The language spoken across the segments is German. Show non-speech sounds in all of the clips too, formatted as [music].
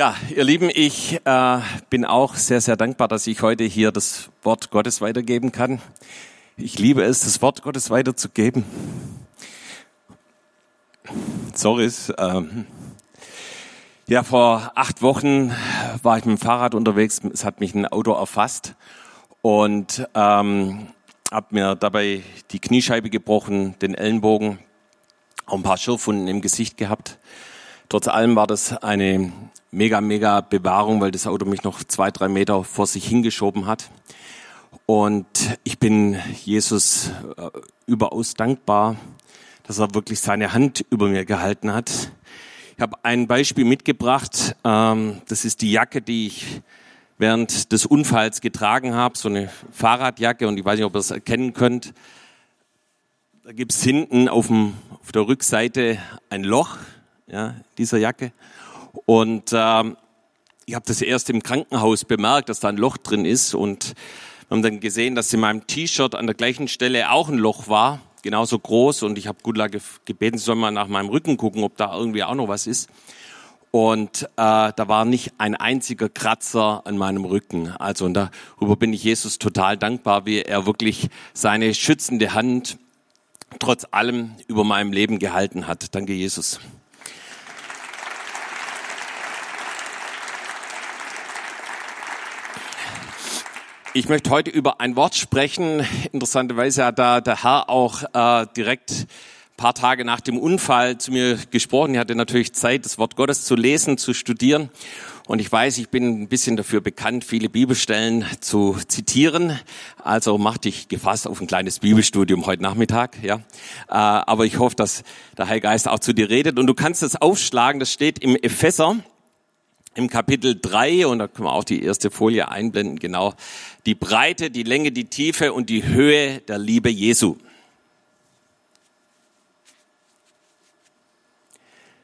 Ja, ihr Lieben, ich äh, bin auch sehr, sehr dankbar, dass ich heute hier das Wort Gottes weitergeben kann. Ich liebe es, das Wort Gottes weiterzugeben. Sorry. Ähm, ja, vor acht Wochen war ich mit dem Fahrrad unterwegs. Es hat mich ein Auto erfasst und ähm, habe mir dabei die Kniescheibe gebrochen, den Ellenbogen, auch ein paar Schürfwunden im Gesicht gehabt. Trotz allem war das eine mega, mega Bewahrung, weil das Auto mich noch zwei, drei Meter vor sich hingeschoben hat. Und ich bin Jesus äh, überaus dankbar, dass er wirklich seine Hand über mir gehalten hat. Ich habe ein Beispiel mitgebracht. Ähm, das ist die Jacke, die ich während des Unfalls getragen habe, so eine Fahrradjacke. Und ich weiß nicht, ob ihr es erkennen könnt. Da gibt's hinten auf, dem, auf der Rückseite ein Loch ja, dieser Jacke. Und ähm, ich habe das erst im Krankenhaus bemerkt, dass da ein Loch drin ist. Und wir haben dann gesehen, dass in meinem T-Shirt an der gleichen Stelle auch ein Loch war, genauso groß. Und ich habe Gudla gebeten, sie soll mal nach meinem Rücken gucken, ob da irgendwie auch noch was ist. Und äh, da war nicht ein einziger Kratzer an meinem Rücken. Also und darüber bin ich Jesus total dankbar, wie er wirklich seine schützende Hand trotz allem über meinem Leben gehalten hat. Danke, Jesus. Ich möchte heute über ein Wort sprechen. Interessanterweise hat da der Herr auch äh, direkt paar Tage nach dem Unfall zu mir gesprochen. Ich hatte natürlich Zeit, das Wort Gottes zu lesen, zu studieren. Und ich weiß, ich bin ein bisschen dafür bekannt, viele Bibelstellen zu zitieren. Also mach dich gefasst auf ein kleines Bibelstudium heute Nachmittag. Ja, äh, aber ich hoffe, dass der Heilige Geist auch zu dir redet. Und du kannst es aufschlagen. Das steht im Epheser im Kapitel 3, und da können wir auch die erste Folie einblenden, genau, die Breite, die Länge, die Tiefe und die Höhe der Liebe Jesu.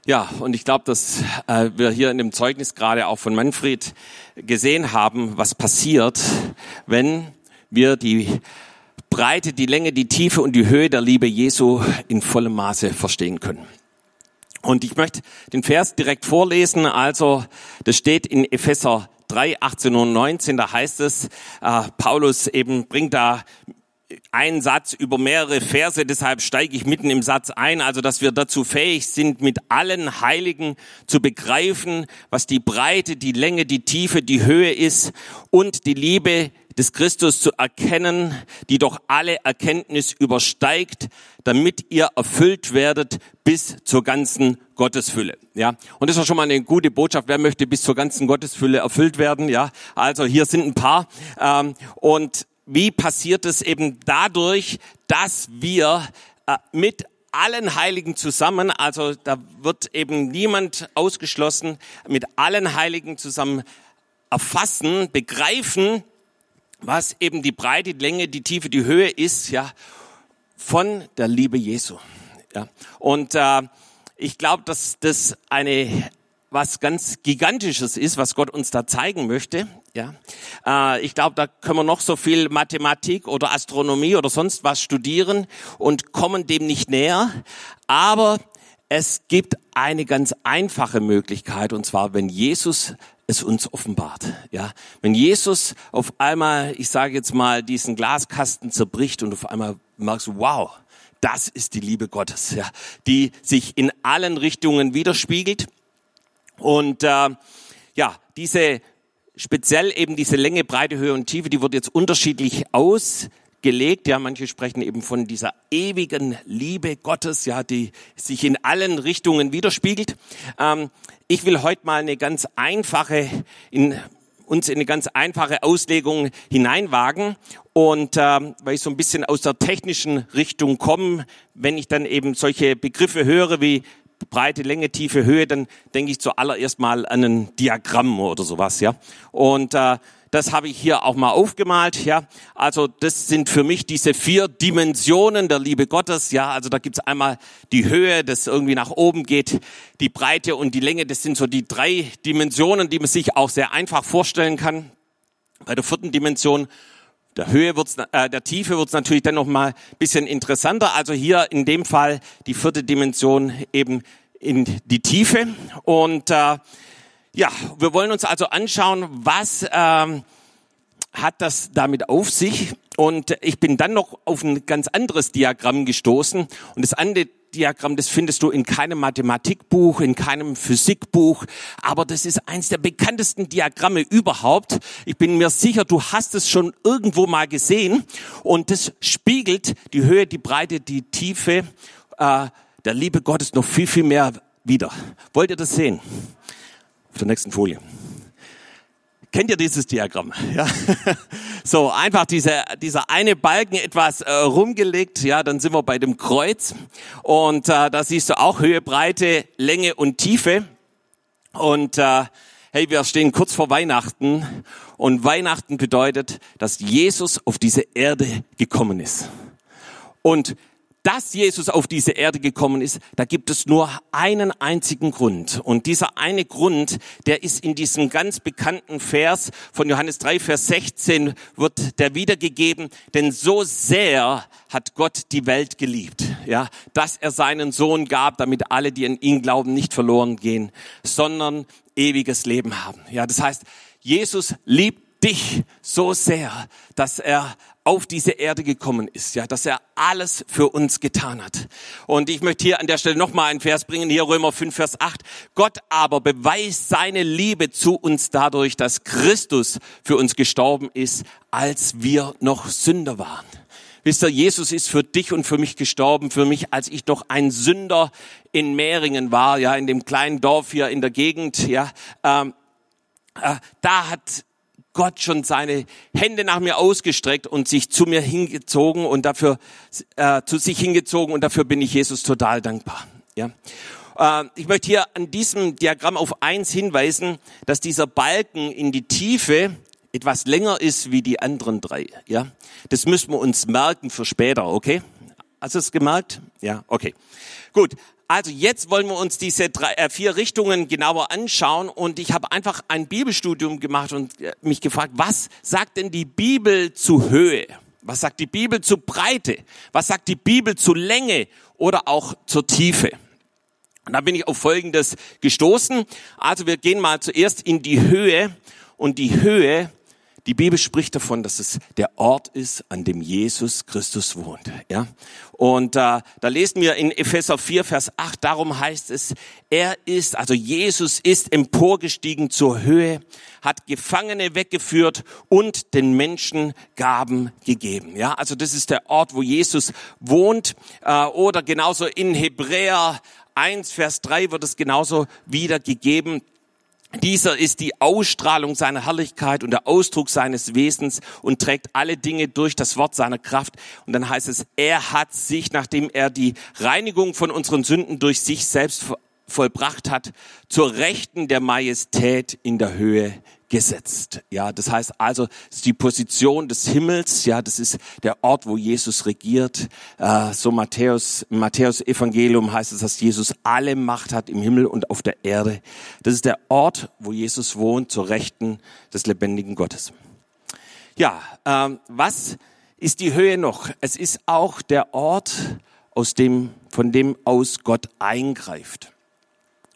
Ja, und ich glaube, dass äh, wir hier in dem Zeugnis gerade auch von Manfred gesehen haben, was passiert, wenn wir die Breite, die Länge, die Tiefe und die Höhe der Liebe Jesu in vollem Maße verstehen können. Und ich möchte den Vers direkt vorlesen. Also, das steht in Epheser 3, 18 und 19. Da heißt es, äh, Paulus eben bringt da einen Satz über mehrere Verse, deshalb steige ich mitten im Satz ein, also dass wir dazu fähig sind, mit allen Heiligen zu begreifen, was die Breite, die Länge, die Tiefe, die Höhe ist und die Liebe des Christus zu erkennen, die doch alle Erkenntnis übersteigt, damit ihr erfüllt werdet bis zur ganzen Gottesfülle. Ja, und das ist schon mal eine gute Botschaft. Wer möchte bis zur ganzen Gottesfülle erfüllt werden? Ja, also hier sind ein paar. Ähm, und wie passiert es eben dadurch, dass wir äh, mit allen Heiligen zusammen, also da wird eben niemand ausgeschlossen, mit allen Heiligen zusammen erfassen, begreifen, was eben die Breite, die Länge, die Tiefe, die Höhe ist, ja, von der Liebe Jesu. Ja. Und äh, ich glaube, dass das eine was ganz Gigantisches ist, was Gott uns da zeigen möchte. Ja, äh, ich glaube, da können wir noch so viel Mathematik oder Astronomie oder sonst was studieren und kommen dem nicht näher. Aber es gibt eine ganz einfache Möglichkeit, und zwar, wenn Jesus es uns offenbart. Ja, wenn Jesus auf einmal, ich sage jetzt mal, diesen Glaskasten zerbricht und auf einmal merkst du, wow, das ist die Liebe Gottes, ja, die sich in allen Richtungen widerspiegelt. Und äh, ja, diese speziell eben diese Länge, Breite, Höhe und Tiefe, die wird jetzt unterschiedlich aus gelegt. Ja, manche sprechen eben von dieser ewigen Liebe Gottes, ja, die sich in allen Richtungen widerspiegelt. Ähm, ich will heute mal eine ganz einfache, in, uns in eine ganz einfache Auslegung hineinwagen. Und ähm, weil ich so ein bisschen aus der technischen Richtung komme, wenn ich dann eben solche Begriffe höre wie Breite, Länge, Tiefe, Höhe, dann denke ich zuallererst mal an ein Diagramm oder sowas, ja. Und äh, das habe ich hier auch mal aufgemalt. Ja, also das sind für mich diese vier Dimensionen der Liebe Gottes. Ja, also da gibt's einmal die Höhe, das irgendwie nach oben geht, die Breite und die Länge. Das sind so die drei Dimensionen, die man sich auch sehr einfach vorstellen kann. Bei der vierten Dimension der Höhe wird's, äh, der Tiefe wird's natürlich dann noch mal bisschen interessanter. Also hier in dem Fall die vierte Dimension eben in die Tiefe und äh, Ja, wir wollen uns also anschauen, was ähm, hat das damit auf sich? Und ich bin dann noch auf ein ganz anderes Diagramm gestoßen. Und das andere Diagramm, das findest du in keinem Mathematikbuch, in keinem Physikbuch, aber das ist eins der bekanntesten Diagramme überhaupt. Ich bin mir sicher, du hast es schon irgendwo mal gesehen und das spiegelt die Höhe, die Breite, die Tiefe äh, der Liebe Gottes noch viel, viel mehr wieder. Wollt ihr das sehen? Auf der nächsten Folie. Kennt ihr dieses Diagramm? [laughs] Ja. So, einfach diese, dieser eine Balken etwas äh, rumgelegt, ja, dann sind wir bei dem Kreuz. Und äh, da siehst du auch Höhe, Breite, Länge und Tiefe. Und äh, hey, wir stehen kurz vor Weihnachten. Und Weihnachten bedeutet, dass Jesus auf diese Erde gekommen ist. Und dass Jesus auf diese Erde gekommen ist, da gibt es nur einen einzigen Grund. Und dieser eine Grund, der ist in diesem ganz bekannten Vers von Johannes 3, Vers 16, wird der wiedergegeben. Denn so sehr hat Gott die Welt geliebt, ja, dass er seinen Sohn gab, damit alle, die an ihn glauben, nicht verloren gehen, sondern ewiges Leben haben. Ja, das heißt, Jesus liebt dich so sehr, dass er auf diese Erde gekommen ist, ja, dass er alles für uns getan hat. Und ich möchte hier an der Stelle nochmal einen Vers bringen, hier Römer 5, Vers 8. Gott aber beweist seine Liebe zu uns dadurch, dass Christus für uns gestorben ist, als wir noch Sünder waren. Wisst ihr, Jesus ist für dich und für mich gestorben, für mich, als ich doch ein Sünder in Mehringen war, ja, in dem kleinen Dorf hier in der Gegend, ja. Ähm, äh, da hat Gott schon seine Hände nach mir ausgestreckt und sich zu mir hingezogen und dafür äh, zu sich hingezogen und dafür bin ich Jesus total dankbar. Ja. Äh, ich möchte hier an diesem Diagramm auf eins hinweisen, dass dieser Balken in die Tiefe etwas länger ist wie die anderen drei. Ja, das müssen wir uns merken für später. Okay? Hast du es gemerkt? Ja, okay. Gut. Also jetzt wollen wir uns diese drei, äh, vier Richtungen genauer anschauen und ich habe einfach ein Bibelstudium gemacht und äh, mich gefragt, was sagt denn die Bibel zu Höhe? Was sagt die Bibel zu Breite? Was sagt die Bibel zu Länge oder auch zur Tiefe? Und da bin ich auf Folgendes gestoßen. Also wir gehen mal zuerst in die Höhe und die Höhe die Bibel spricht davon, dass es der Ort ist, an dem Jesus Christus wohnt. Ja? Und äh, da lesen wir in Epheser 4, Vers 8, darum heißt es, er ist, also Jesus ist emporgestiegen zur Höhe, hat Gefangene weggeführt und den Menschen Gaben gegeben. Ja, also das ist der Ort, wo Jesus wohnt. Äh, oder genauso in Hebräer 1, Vers 3 wird es genauso wiedergegeben. Dieser ist die Ausstrahlung seiner Herrlichkeit und der Ausdruck seines Wesens und trägt alle Dinge durch das Wort seiner Kraft. Und dann heißt es, er hat sich, nachdem er die Reinigung von unseren Sünden durch sich selbst vollbracht hat, zur Rechten der Majestät in der Höhe gesetzt. Ja, das heißt also, die Position des Himmels. Ja, das ist der Ort, wo Jesus regiert. Äh, so Matthäus, Matthäus Evangelium heißt es, dass Jesus alle Macht hat im Himmel und auf der Erde. Das ist der Ort, wo Jesus wohnt, zur Rechten des lebendigen Gottes. Ja, ähm, was ist die Höhe noch? Es ist auch der Ort, aus dem, von dem aus Gott eingreift.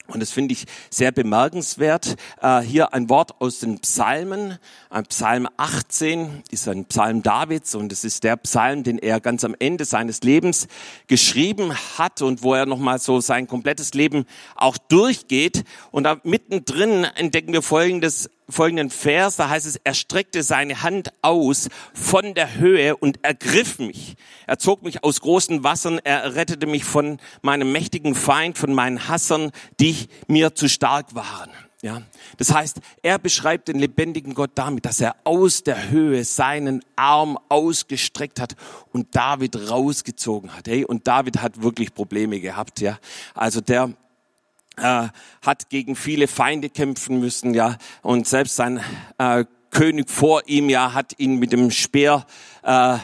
Und das finde ich sehr bemerkenswert. Äh, hier ein Wort aus den Psalmen. Ein Psalm 18 ist ein Psalm Davids und es ist der Psalm, den er ganz am Ende seines Lebens geschrieben hat und wo er nochmal so sein komplettes Leben auch durchgeht. Und da mittendrin entdecken wir folgendes folgenden Vers, da heißt es, er streckte seine Hand aus von der Höhe und ergriff mich. Er zog mich aus großen Wassern, er rettete mich von meinem mächtigen Feind, von meinen Hassern, die mir zu stark waren. Ja, das heißt, er beschreibt den lebendigen Gott damit, dass er aus der Höhe seinen Arm ausgestreckt hat und David rausgezogen hat. Hey, und David hat wirklich Probleme gehabt. Ja, also der äh, hat gegen viele Feinde kämpfen müssen, ja, und selbst sein äh, König vor ihm, ja, hat ihn mit dem Speer äh,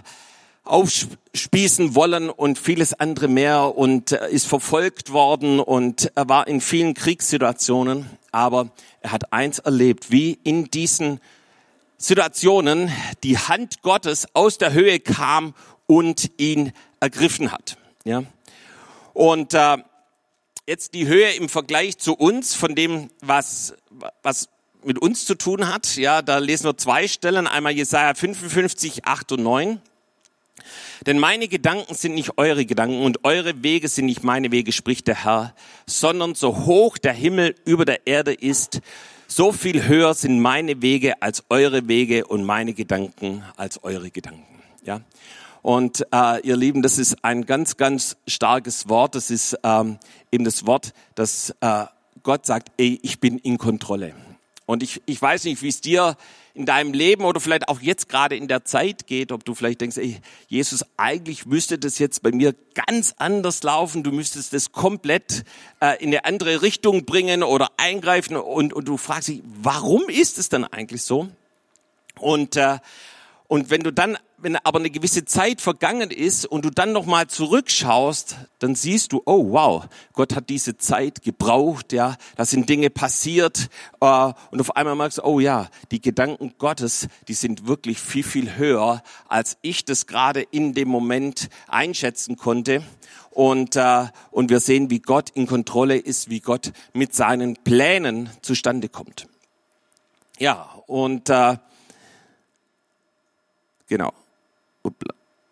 aufspießen wollen und vieles andere mehr und äh, ist verfolgt worden und er war in vielen Kriegssituationen, aber er hat eins erlebt, wie in diesen Situationen die Hand Gottes aus der Höhe kam und ihn ergriffen hat. Ja. Und äh, jetzt die Höhe im Vergleich zu uns, von dem, was, was mit uns zu tun hat. Ja, da lesen wir zwei Stellen, einmal Jesaja 55, 8 und 9. Denn meine Gedanken sind nicht eure Gedanken und eure Wege sind nicht meine Wege, spricht der Herr, sondern so hoch der Himmel über der Erde ist, so viel höher sind meine Wege als eure Wege und meine Gedanken als eure Gedanken. Ja. Und äh, ihr Lieben, das ist ein ganz, ganz starkes Wort. Das ist ähm, eben das Wort, dass äh, Gott sagt, ey, ich bin in Kontrolle. Und ich, ich weiß nicht, wie es dir in deinem Leben oder vielleicht auch jetzt gerade in der Zeit geht, ob du vielleicht denkst, ey, Jesus, eigentlich müsste das jetzt bei mir ganz anders laufen, du müsstest das komplett äh, in eine andere Richtung bringen oder eingreifen und, und du fragst dich, warum ist es dann eigentlich so? Und, äh, und wenn du dann wenn aber eine gewisse Zeit vergangen ist und du dann nochmal zurückschaust, dann siehst du, oh wow, Gott hat diese Zeit gebraucht, ja, da sind Dinge passiert äh, und auf einmal merkst du, oh ja, die Gedanken Gottes, die sind wirklich viel, viel höher, als ich das gerade in dem Moment einschätzen konnte. Und, äh, und wir sehen, wie Gott in Kontrolle ist, wie Gott mit seinen Plänen zustande kommt. Ja, und äh, genau.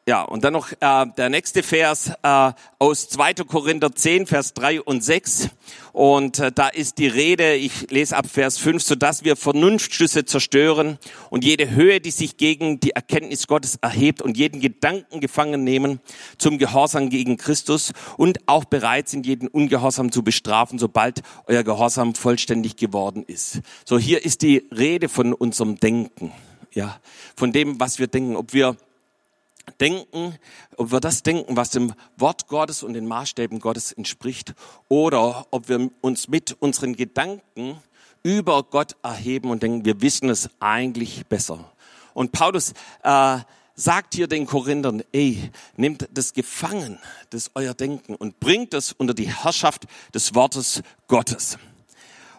Ja, und dann noch äh, der nächste Vers äh, aus 2. Korinther 10, Vers 3 und 6. Und äh, da ist die Rede, ich lese ab Vers 5, so dass wir Vernunftschlüsse zerstören und jede Höhe, die sich gegen die Erkenntnis Gottes erhebt und jeden Gedanken gefangen nehmen zum Gehorsam gegen Christus und auch bereit sind, jeden Ungehorsam zu bestrafen, sobald euer Gehorsam vollständig geworden ist. So, hier ist die Rede von unserem Denken. Ja, von dem, was wir denken, ob wir denken, ob wir das denken, was dem Wort Gottes und den Maßstäben Gottes entspricht, oder ob wir uns mit unseren Gedanken über Gott erheben und denken, wir wissen es eigentlich besser. Und Paulus äh, sagt hier den Korinthern, ey, nehmt das gefangen, das euer Denken und bringt es unter die Herrschaft des Wortes Gottes.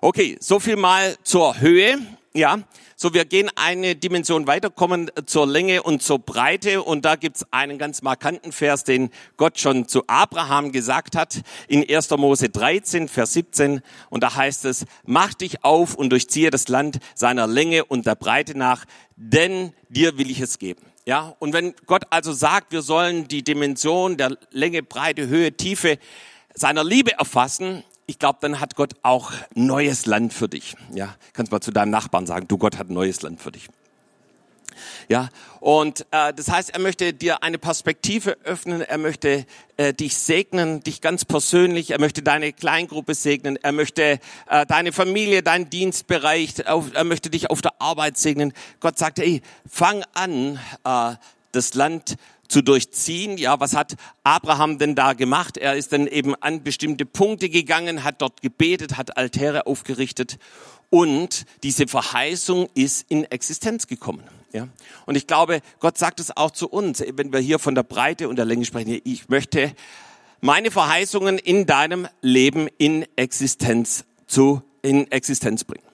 Okay, so viel mal zur Höhe. Ja, so, wir gehen eine Dimension weiter, kommen zur Länge und zur Breite. Und da gibt's einen ganz markanten Vers, den Gott schon zu Abraham gesagt hat, in 1. Mose 13, Vers 17. Und da heißt es, mach dich auf und durchziehe das Land seiner Länge und der Breite nach, denn dir will ich es geben. Ja, und wenn Gott also sagt, wir sollen die Dimension der Länge, Breite, Höhe, Tiefe seiner Liebe erfassen, ich glaube, dann hat Gott auch neues Land für dich. Ja, kannst mal zu deinem Nachbarn sagen, du Gott hat neues Land für dich. Ja, und äh, das heißt, er möchte dir eine Perspektive öffnen, er möchte äh, dich segnen, dich ganz persönlich, er möchte deine Kleingruppe segnen, er möchte äh, deine Familie, deinen Dienstbereich, auf, er möchte dich auf der Arbeit segnen. Gott sagt, ey, fang an, äh, das Land zu durchziehen. Ja, was hat Abraham denn da gemacht? Er ist dann eben an bestimmte Punkte gegangen, hat dort gebetet, hat Altäre aufgerichtet und diese Verheißung ist in Existenz gekommen. Ja, und ich glaube, Gott sagt es auch zu uns, wenn wir hier von der Breite und der Länge sprechen. Ich möchte meine Verheißungen in deinem Leben in Existenz zu in Existenz bringen.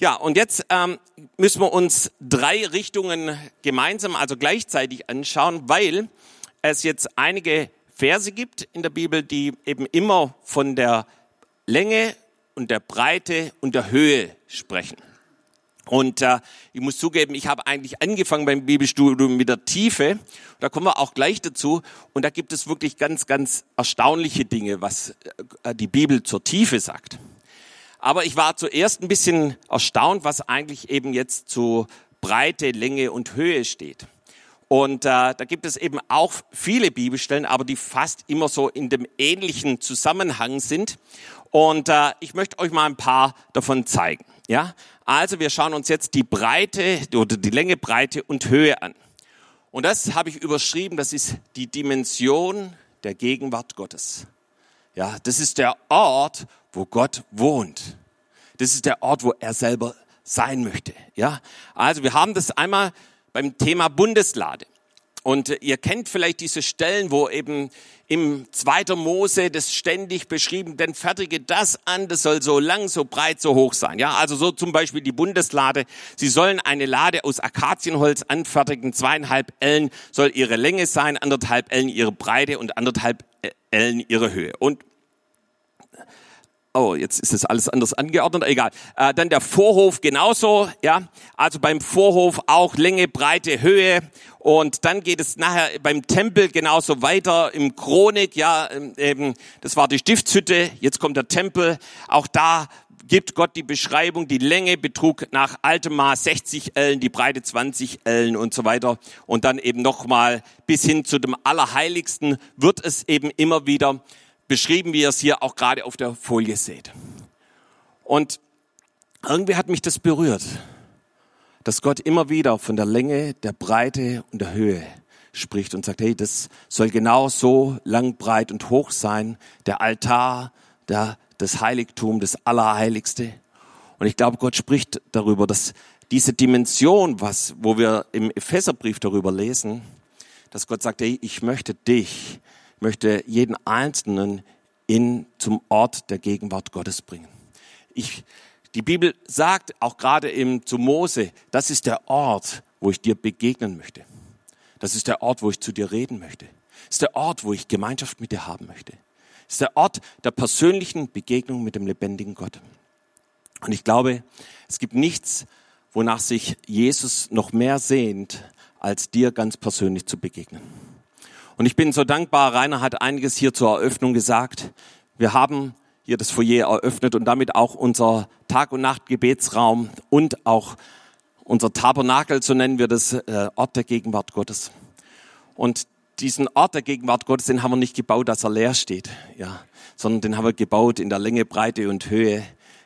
Ja, und jetzt ähm, müssen wir uns drei Richtungen gemeinsam, also gleichzeitig anschauen, weil es jetzt einige Verse gibt in der Bibel, die eben immer von der Länge und der Breite und der Höhe sprechen. Und äh, ich muss zugeben, ich habe eigentlich angefangen beim Bibelstudium mit der Tiefe. Da kommen wir auch gleich dazu. Und da gibt es wirklich ganz, ganz erstaunliche Dinge, was äh, die Bibel zur Tiefe sagt. Aber ich war zuerst ein bisschen erstaunt, was eigentlich eben jetzt zu Breite, Länge und Höhe steht. Und äh, da gibt es eben auch viele Bibelstellen, aber die fast immer so in dem ähnlichen Zusammenhang sind. Und äh, ich möchte euch mal ein paar davon zeigen. Ja, also wir schauen uns jetzt die Breite oder die Länge, Breite und Höhe an. Und das habe ich überschrieben. Das ist die Dimension der Gegenwart Gottes. Ja, das ist der Ort, wo Gott wohnt. Das ist der Ort, wo er selber sein möchte. Ja, also wir haben das einmal beim Thema Bundeslade. Und ihr kennt vielleicht diese Stellen, wo eben im zweiter Mose das ständig beschrieben, denn fertige das an, das soll so lang, so breit, so hoch sein. Ja, also so zum Beispiel die Bundeslade. Sie sollen eine Lade aus Akazienholz anfertigen. Zweieinhalb Ellen soll ihre Länge sein, anderthalb Ellen ihre Breite und anderthalb Ellen ihre Höhe. Und Oh, jetzt ist das alles anders angeordnet, egal. Äh, dann der Vorhof genauso, ja. Also beim Vorhof auch Länge, Breite, Höhe. Und dann geht es nachher beim Tempel genauso weiter im Chronik, ja, ähm, eben, das war die Stiftshütte, jetzt kommt der Tempel. Auch da gibt Gott die Beschreibung, die Länge betrug nach altem Maß 60 Ellen, die Breite 20 Ellen und so weiter. Und dann eben nochmal bis hin zu dem Allerheiligsten wird es eben immer wieder beschrieben, wie ihr es hier auch gerade auf der Folie seht. Und irgendwie hat mich das berührt, dass Gott immer wieder von der Länge, der Breite und der Höhe spricht und sagt, hey, das soll genau so lang, breit und hoch sein, der Altar, der, das Heiligtum, das Allerheiligste. Und ich glaube, Gott spricht darüber, dass diese Dimension, was, wo wir im Epheserbrief darüber lesen, dass Gott sagt, hey, ich möchte dich möchte jeden Einzelnen in, zum Ort der Gegenwart Gottes bringen. Ich, die Bibel sagt auch gerade im, zu Mose, das ist der Ort, wo ich dir begegnen möchte. Das ist der Ort, wo ich zu dir reden möchte. Das ist der Ort, wo ich Gemeinschaft mit dir haben möchte. Das ist der Ort der persönlichen Begegnung mit dem lebendigen Gott. Und ich glaube, es gibt nichts, wonach sich Jesus noch mehr sehnt, als dir ganz persönlich zu begegnen. Und ich bin so dankbar, Rainer hat einiges hier zur Eröffnung gesagt. Wir haben hier das Foyer eröffnet und damit auch unser Tag- und Nacht-Gebetsraum und auch unser Tabernakel, so nennen wir das, äh, Ort der Gegenwart Gottes. Und diesen Ort der Gegenwart Gottes, den haben wir nicht gebaut, dass er leer steht, ja, sondern den haben wir gebaut in der Länge, Breite und Höhe,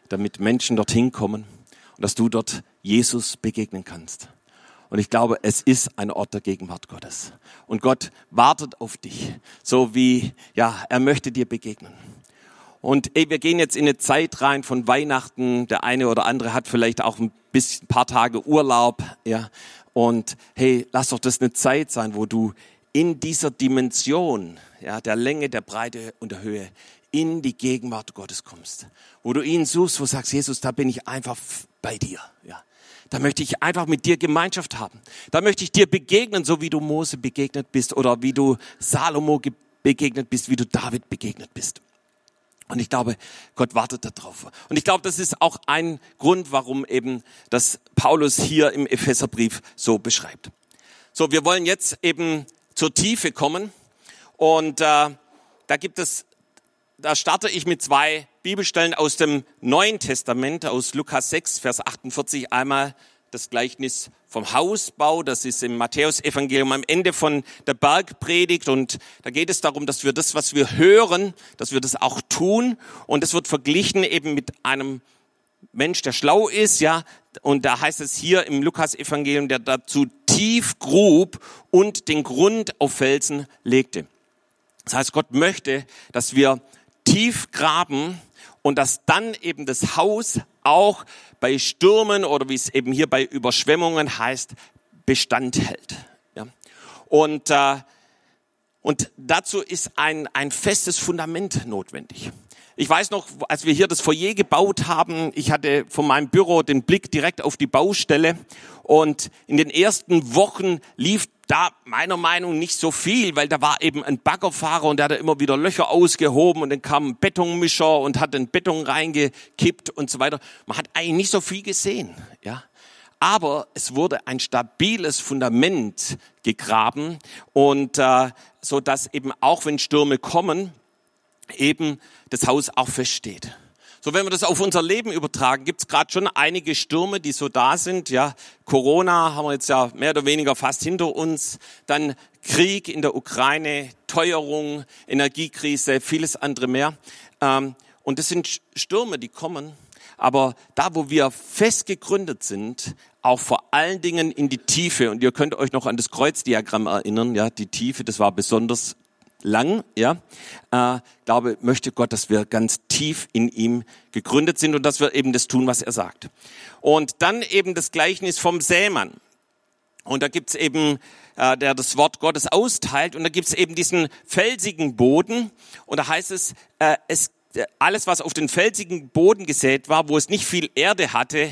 damit Menschen dorthin kommen und dass du dort Jesus begegnen kannst. Und ich glaube, es ist ein Ort der Gegenwart Gottes. Und Gott wartet auf dich, so wie, ja, er möchte dir begegnen. Und ey, wir gehen jetzt in eine Zeit rein von Weihnachten. Der eine oder andere hat vielleicht auch ein bisschen, paar Tage Urlaub, ja. Und hey, lass doch das eine Zeit sein, wo du in dieser Dimension, ja, der Länge, der Breite und der Höhe in die Gegenwart Gottes kommst. Wo du ihn suchst, wo du sagst, Jesus, da bin ich einfach bei dir, ja. Da möchte ich einfach mit dir Gemeinschaft haben. Da möchte ich dir begegnen, so wie du Mose begegnet bist oder wie du Salomo begegnet bist, wie du David begegnet bist. Und ich glaube, Gott wartet darauf. Und ich glaube, das ist auch ein Grund, warum eben das Paulus hier im Epheserbrief so beschreibt. So, wir wollen jetzt eben zur Tiefe kommen. Und äh, da gibt es, da starte ich mit zwei Bibelstellen aus dem Neuen Testament, aus Lukas 6, Vers 48, einmal das Gleichnis vom Hausbau, das ist im Matthäusevangelium am Ende von der Bergpredigt. Und da geht es darum, dass wir das, was wir hören, dass wir das auch tun. Und es wird verglichen eben mit einem Mensch, der schlau ist, ja, und da heißt es hier im Lukas-Evangelium, der dazu tief grub und den Grund auf Felsen legte. Das heißt, Gott möchte, dass wir tief graben und dass dann eben das Haus auch bei Stürmen oder wie es eben hier bei Überschwemmungen heißt, Bestand hält. Ja. Und, äh, und dazu ist ein, ein festes Fundament notwendig. Ich weiß noch, als wir hier das Foyer gebaut haben, ich hatte von meinem Büro den Blick direkt auf die Baustelle und in den ersten Wochen lief da meiner Meinung nicht so viel, weil da war eben ein Baggerfahrer und der hat immer wieder Löcher ausgehoben und dann kam ein Betonmischer und hat den Beton reingekippt und so weiter. Man hat eigentlich nicht so viel gesehen, ja. Aber es wurde ein stabiles Fundament gegraben und äh, so dass eben auch wenn Stürme kommen, eben das Haus auch feststeht. So, wenn wir das auf unser Leben übertragen, gibt es gerade schon einige Stürme, die so da sind. Ja, Corona haben wir jetzt ja mehr oder weniger fast hinter uns. Dann Krieg in der Ukraine, Teuerung, Energiekrise, vieles andere mehr. Ähm, und das sind Stürme, die kommen. Aber da, wo wir fest gegründet sind, auch vor allen Dingen in die Tiefe. Und ihr könnt euch noch an das Kreuzdiagramm erinnern. Ja, die Tiefe, das war besonders lang, ja, äh, glaube, möchte Gott, dass wir ganz tief in ihm gegründet sind und dass wir eben das tun, was er sagt. Und dann eben das Gleichnis vom Sämann. Und da gibt's eben, äh, der das Wort Gottes austeilt, und da gibt's eben diesen felsigen Boden. Und da heißt es, äh, es alles, was auf den felsigen Boden gesät war, wo es nicht viel Erde hatte,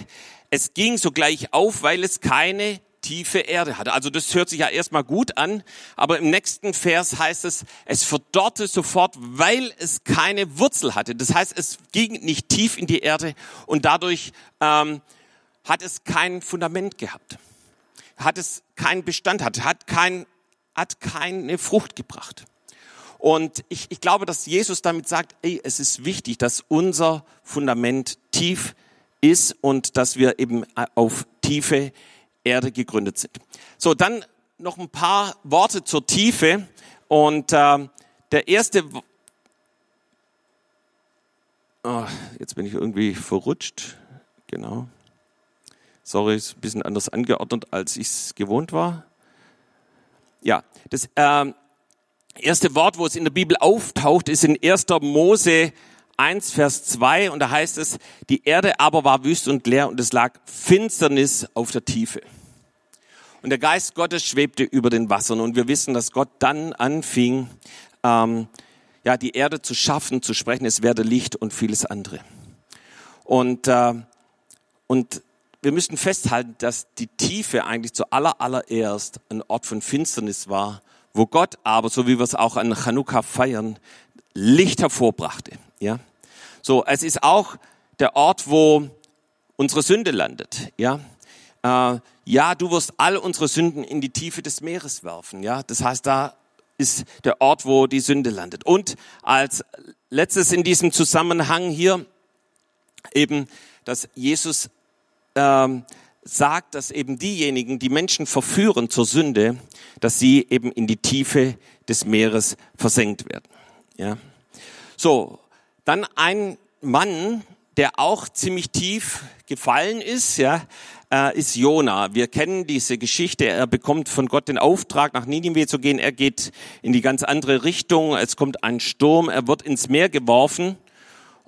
es ging sogleich auf, weil es keine tiefe Erde hatte. Also das hört sich ja erstmal gut an, aber im nächsten Vers heißt es, es verdorrte sofort, weil es keine Wurzel hatte. Das heißt, es ging nicht tief in die Erde und dadurch ähm, hat es kein Fundament gehabt, hat es keinen Bestand, hat, hat, kein, hat keine Frucht gebracht. Und ich, ich glaube, dass Jesus damit sagt, ey, es ist wichtig, dass unser Fundament tief ist und dass wir eben auf tiefe Erde gegründet sind. So, dann noch ein paar Worte zur Tiefe. Und äh, der erste, oh, jetzt bin ich irgendwie verrutscht. Genau. Sorry, ist ein bisschen anders angeordnet, als ich es gewohnt war. Ja, das äh, erste Wort, wo es in der Bibel auftaucht, ist in 1. Mose 1, Vers 2 und da heißt es, die Erde aber war wüst und leer und es lag Finsternis auf der Tiefe. Und der Geist Gottes schwebte über den Wassern und wir wissen, dass Gott dann anfing, ähm, ja, die Erde zu schaffen, zu sprechen, es werde Licht und vieles andere. Und, äh, und wir müssen festhalten, dass die Tiefe eigentlich zu aller, allererst ein Ort von Finsternis war, wo Gott aber, so wie wir es auch an Chanukka feiern, Licht hervorbrachte. Ja, so, es ist auch der Ort, wo unsere Sünde landet. Ja, äh, ja, du wirst all unsere Sünden in die Tiefe des Meeres werfen. Ja, das heißt, da ist der Ort, wo die Sünde landet. Und als letztes in diesem Zusammenhang hier eben, dass Jesus ähm, sagt, dass eben diejenigen, die Menschen verführen zur Sünde, dass sie eben in die Tiefe des Meeres versenkt werden. Ja. So, dann ein Mann, der auch ziemlich tief gefallen ist, ja, äh, ist Jona. Wir kennen diese Geschichte. Er bekommt von Gott den Auftrag, nach Ninive zu gehen. Er geht in die ganz andere Richtung. Es kommt ein Sturm. Er wird ins Meer geworfen.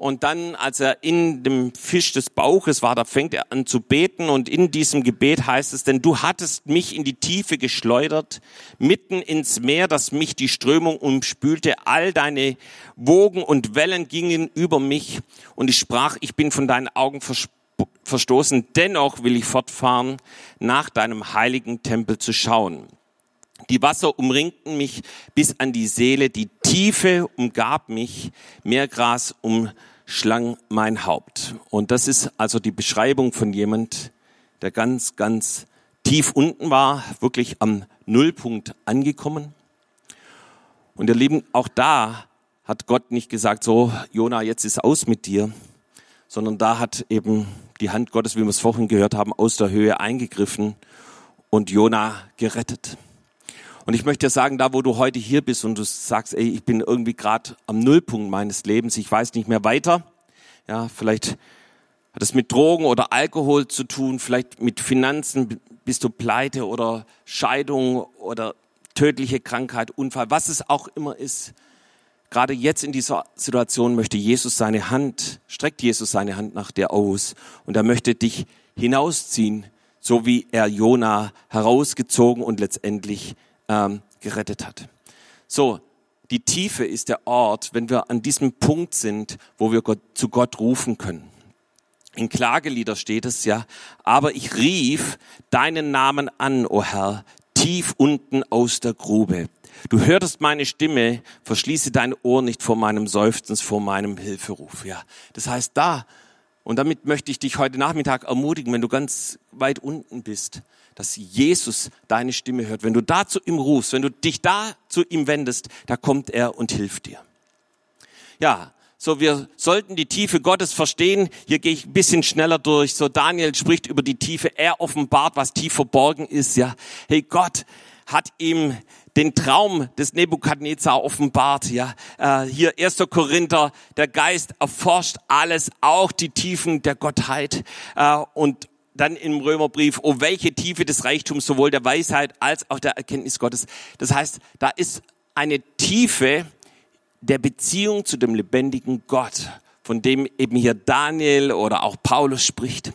Und dann, als er in dem Fisch des Bauches war, da fängt er an zu beten. Und in diesem Gebet heißt es, denn du hattest mich in die Tiefe geschleudert, mitten ins Meer, dass mich die Strömung umspülte. All deine Wogen und Wellen gingen über mich. Und ich sprach, ich bin von deinen Augen verstoßen. Dennoch will ich fortfahren, nach deinem heiligen Tempel zu schauen. Die Wasser umringten mich bis an die Seele, die Tiefe umgab mich, Meergras um schlang mein Haupt. Und das ist also die Beschreibung von jemand, der ganz, ganz tief unten war, wirklich am Nullpunkt angekommen. Und ihr Lieben, auch da hat Gott nicht gesagt, so, Jona, jetzt ist aus mit dir, sondern da hat eben die Hand Gottes, wie wir es vorhin gehört haben, aus der Höhe eingegriffen und Jona gerettet. Und ich möchte dir sagen, da wo du heute hier bist und du sagst, ey, ich bin irgendwie gerade am Nullpunkt meines Lebens, ich weiß nicht mehr weiter. Ja, vielleicht hat es mit Drogen oder Alkohol zu tun, vielleicht mit Finanzen, bist du pleite oder Scheidung oder tödliche Krankheit, Unfall, was es auch immer ist. Gerade jetzt in dieser Situation möchte Jesus seine Hand, streckt Jesus seine Hand nach dir aus und er möchte dich hinausziehen, so wie er Jona herausgezogen und letztendlich ähm, gerettet hat. So, die Tiefe ist der Ort, wenn wir an diesem Punkt sind, wo wir Gott, zu Gott rufen können. In Klagelieder steht es ja, aber ich rief deinen Namen an, o oh Herr, tief unten aus der Grube. Du hörtest meine Stimme, verschließe dein Ohr nicht vor meinem Seufzens, vor meinem Hilferuf. Ja, das heißt da, und damit möchte ich dich heute Nachmittag ermutigen, wenn du ganz weit unten bist, dass Jesus deine Stimme hört. Wenn du da zu ihm rufst, wenn du dich da zu ihm wendest, da kommt er und hilft dir. Ja, so wir sollten die Tiefe Gottes verstehen. Hier gehe ich ein bisschen schneller durch. So Daniel spricht über die Tiefe. Er offenbart, was tief verborgen ist. Ja, hey Gott hat ihm den Traum des Nebukadnezar offenbart. Ja, äh, hier 1. Korinther, der Geist erforscht alles, auch die Tiefen der Gottheit. Äh, und dann im Römerbrief, oh welche Tiefe des Reichtums sowohl der Weisheit als auch der Erkenntnis Gottes. Das heißt, da ist eine Tiefe der Beziehung zu dem lebendigen Gott, von dem eben hier Daniel oder auch Paulus spricht.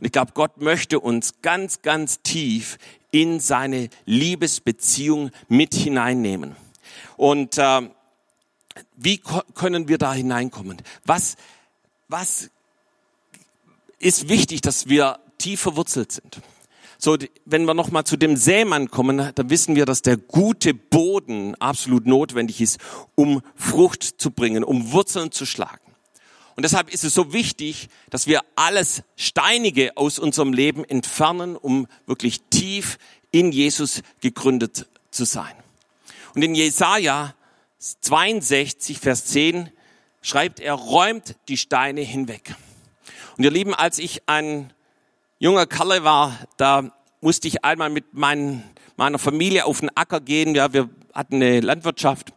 Und ich glaube, Gott möchte uns ganz, ganz tief in seine Liebesbeziehung mit hineinnehmen. Und äh, wie können wir da hineinkommen? Was, was ist wichtig, dass wir tief verwurzelt sind? So, wenn wir nochmal zu dem Sämann kommen, dann wissen wir, dass der gute Boden absolut notwendig ist, um Frucht zu bringen, um Wurzeln zu schlagen. Und deshalb ist es so wichtig, dass wir alles Steinige aus unserem Leben entfernen, um wirklich tief in Jesus gegründet zu sein. Und in Jesaja 62, Vers 10 schreibt er, räumt die Steine hinweg. Und ihr Lieben, als ich ein junger Kerle war, da musste ich einmal mit mein, meiner Familie auf den Acker gehen. Ja, wir hatten eine Landwirtschaft.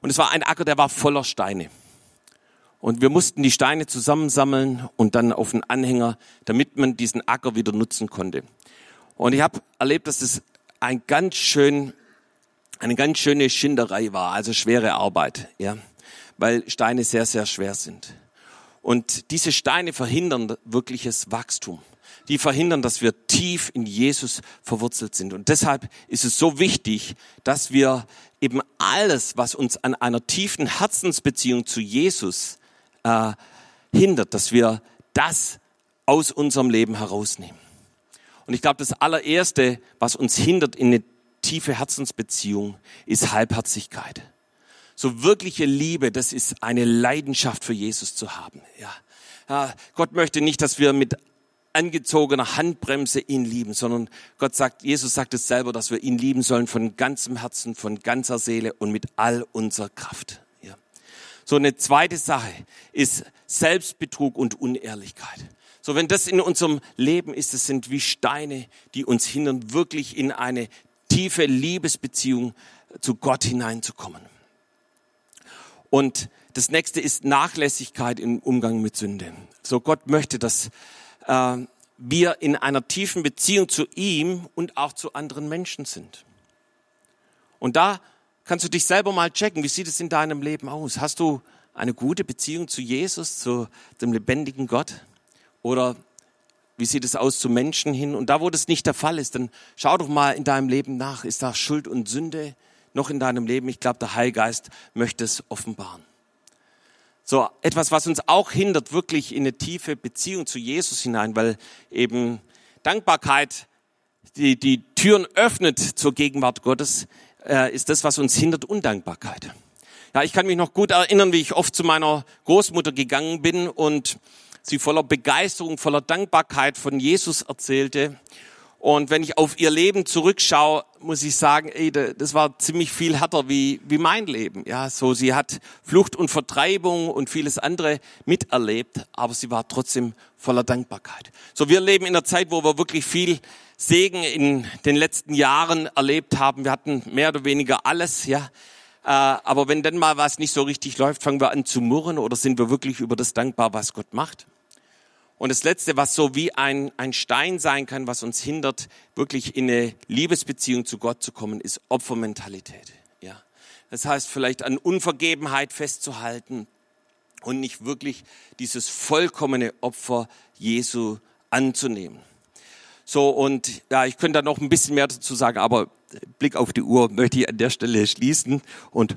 Und es war ein Acker, der war voller Steine. Und wir mussten die Steine zusammensammeln und dann auf den Anhänger, damit man diesen Acker wieder nutzen konnte. Und ich habe erlebt, dass es ein ganz schön, eine ganz schöne Schinderei war, also schwere Arbeit, ja, weil Steine sehr, sehr schwer sind. Und diese Steine verhindern wirkliches Wachstum. Die verhindern, dass wir tief in Jesus verwurzelt sind. Und deshalb ist es so wichtig, dass wir eben alles, was uns an einer tiefen Herzensbeziehung zu Jesus äh, hindert, dass wir das aus unserem Leben herausnehmen. Und ich glaube, das allererste, was uns hindert in eine tiefe Herzensbeziehung, ist Halbherzigkeit. So wirkliche Liebe, das ist eine Leidenschaft für Jesus zu haben. Ja. ja Gott möchte nicht, dass wir mit angezogener Handbremse ihn lieben, sondern Gott sagt, Jesus sagt es selber, dass wir ihn lieben sollen von ganzem Herzen, von ganzer Seele und mit all unserer Kraft. So eine zweite Sache ist Selbstbetrug und Unehrlichkeit. So, wenn das in unserem Leben ist, das sind wie Steine, die uns hindern, wirklich in eine tiefe Liebesbeziehung zu Gott hineinzukommen. Und das nächste ist Nachlässigkeit im Umgang mit Sünde. So, Gott möchte, dass äh, wir in einer tiefen Beziehung zu ihm und auch zu anderen Menschen sind. Und da kannst du dich selber mal checken, wie sieht es in deinem Leben aus? Hast du eine gute Beziehung zu Jesus, zu dem lebendigen Gott? Oder wie sieht es aus zu Menschen hin? Und da, wo das nicht der Fall ist, dann schau doch mal in deinem Leben nach. Ist da Schuld und Sünde noch in deinem Leben? Ich glaube, der Heilgeist möchte es offenbaren. So, etwas, was uns auch hindert, wirklich in eine tiefe Beziehung zu Jesus hinein, weil eben Dankbarkeit die, die Türen öffnet zur Gegenwart Gottes, äh, ist das, was uns hindert, Undankbarkeit. Ja, ich kann mich noch gut erinnern, wie ich oft zu meiner Großmutter gegangen bin und sie voller Begeisterung, voller Dankbarkeit von Jesus erzählte. Und wenn ich auf ihr Leben zurückschaue, muss ich sagen, ey, das war ziemlich viel härter wie, wie mein Leben. Ja, so sie hat Flucht und Vertreibung und vieles andere miterlebt, aber sie war trotzdem voller Dankbarkeit. So wir leben in einer Zeit, wo wir wirklich viel Segen in den letzten Jahren erlebt haben. Wir hatten mehr oder weniger alles, ja. Äh, aber wenn dann mal was nicht so richtig läuft, fangen wir an zu murren oder sind wir wirklich über das dankbar, was Gott macht? Und das Letzte, was so wie ein, ein Stein sein kann, was uns hindert, wirklich in eine Liebesbeziehung zu Gott zu kommen, ist Opfermentalität. Ja. Das heißt, vielleicht an Unvergebenheit festzuhalten und nicht wirklich dieses vollkommene Opfer Jesu anzunehmen. So, und ja, ich könnte da noch ein bisschen mehr dazu sagen, aber Blick auf die Uhr möchte ich an der Stelle schließen und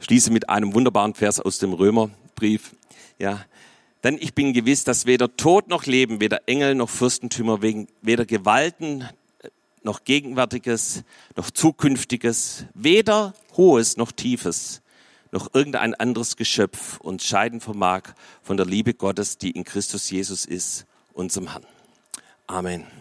schließe mit einem wunderbaren Vers aus dem Römerbrief. Ja, denn ich bin gewiss, dass weder Tod noch Leben, weder Engel noch Fürstentümer, weder Gewalten noch Gegenwärtiges, noch Zukünftiges, weder Hohes noch Tiefes, noch irgendein anderes Geschöpf uns scheiden vermag von der Liebe Gottes, die in Christus Jesus ist, unserem Herrn. Amen.